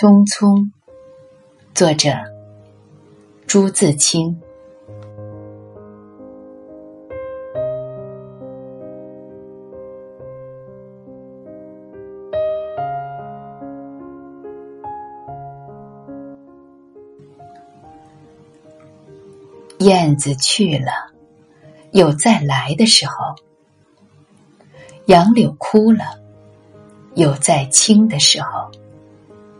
匆匆，作者朱自清。燕子去了，有再来的时候；杨柳枯了，有再青的时候。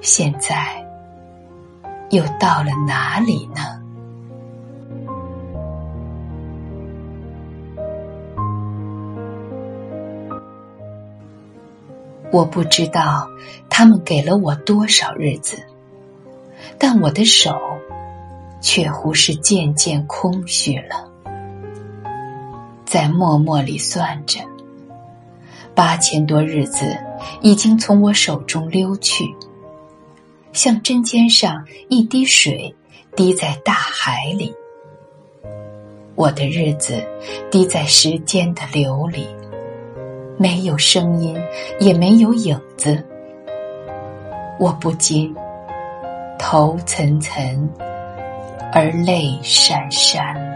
现在又到了哪里呢？我不知道他们给了我多少日子，但我的手却乎是渐渐空虚了。在默默里算着，八千多日子已经从我手中溜去。像针尖上一滴水，滴在大海里。我的日子滴在时间的流里，没有声音，也没有影子。我不禁头涔涔，而泪潸潸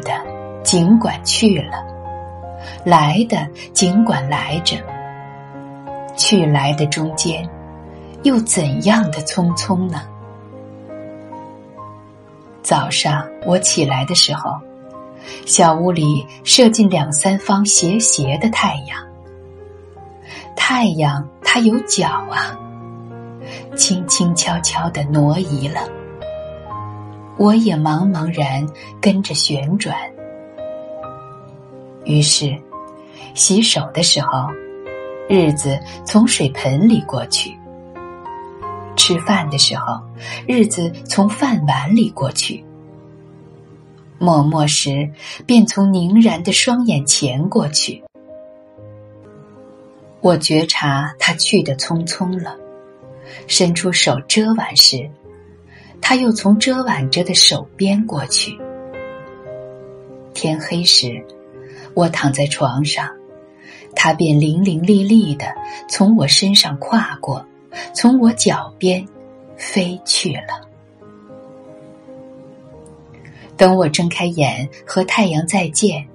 的尽管去了，来的尽管来着。去来的中间，又怎样的匆匆呢？早上我起来的时候，小屋里射进两三方斜斜的太阳。太阳它有脚啊，轻轻悄悄的挪移了。我也茫茫然跟着旋转，于是洗手的时候，日子从水盆里过去；吃饭的时候，日子从饭碗里过去；默默时，便从凝然的双眼前过去。我觉察他去的匆匆了，伸出手遮挽时。他又从遮挽着的手边过去。天黑时，我躺在床上，他便伶伶俐俐的从我身上跨过，从我脚边飞去了。等我睁开眼和太阳再见，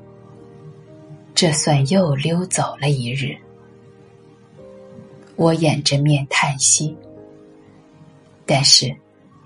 这算又溜走了一日。我掩着面叹息，但是。